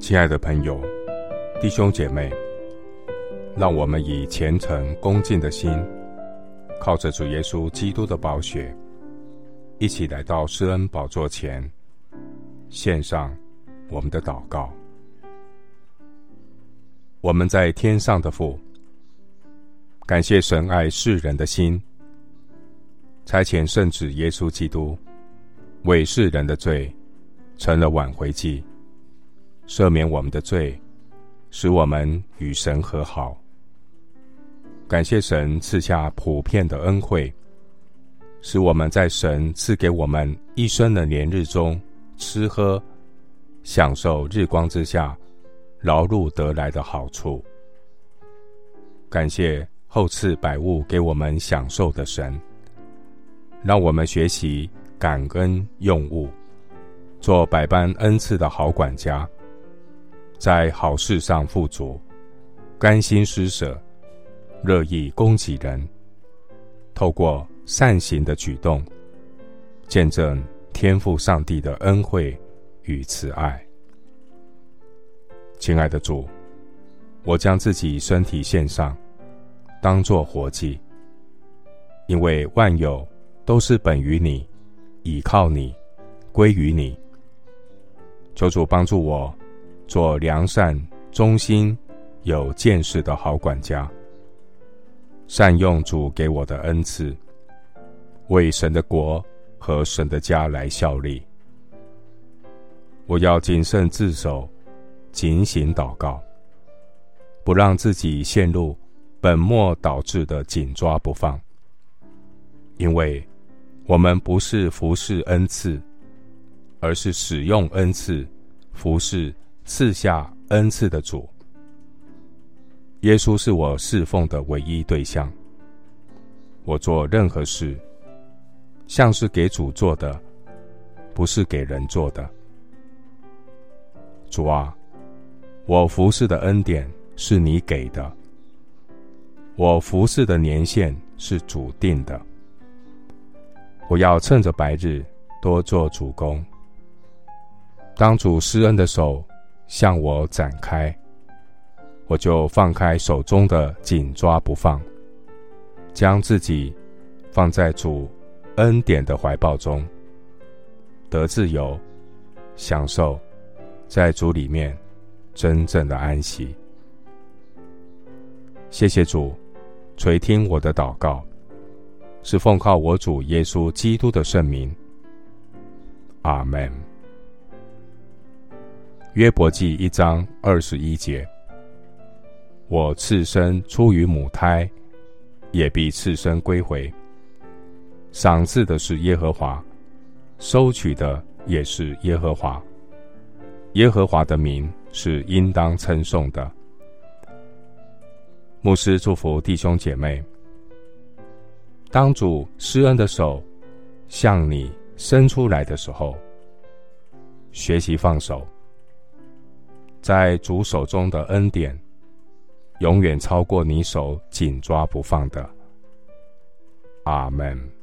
亲爱的朋友、弟兄姐妹，让我们以虔诚恭敬的心，靠着主耶稣基督的宝血，一起来到施恩宝座前，献上我们的祷告。我们在天上的父，感谢神爱世人的心，差遣圣子耶稣基督为世人的罪成了挽回祭。赦免我们的罪，使我们与神和好。感谢神赐下普遍的恩惠，使我们在神赐给我们一生的年日中吃喝，享受日光之下劳碌得来的好处。感谢厚赐百物给我们享受的神，让我们学习感恩用物，做百般恩赐的好管家。在好事上富足，甘心施舍，乐意供给人，透过善行的举动，见证天父上帝的恩惠与慈爱。亲爱的主，我将自己身体献上，当作活祭，因为万有都是本于你，倚靠你，归于你。求主帮助我。做良善、忠心、有见识的好管家，善用主给我的恩赐，为神的国和神的家来效力。我要谨慎自守，警醒祷告，不让自己陷入本末倒置的紧抓不放。因为我们不是服侍恩赐，而是使用恩赐服侍。赐下恩赐的主，耶稣是我侍奉的唯一对象。我做任何事，像是给主做的，不是给人做的。主啊，我服侍的恩典是你给的，我服侍的年限是主定的。我要趁着白日多做主工，当主施恩的手向我展开，我就放开手中的紧抓不放，将自己放在主恩典的怀抱中，得自由，享受在主里面真正的安息。谢谢主垂听我的祷告，是奉靠我主耶稣基督的圣名。阿门。约伯记一章二十一节：我次生出于母胎，也必次生归回。赏赐的是耶和华，收取的也是耶和华。耶和华的名是应当称颂的。牧师祝福弟兄姐妹：当主施恩的手向你伸出来的时候，学习放手。在主手中的恩典，永远超过你手紧抓不放的。阿门。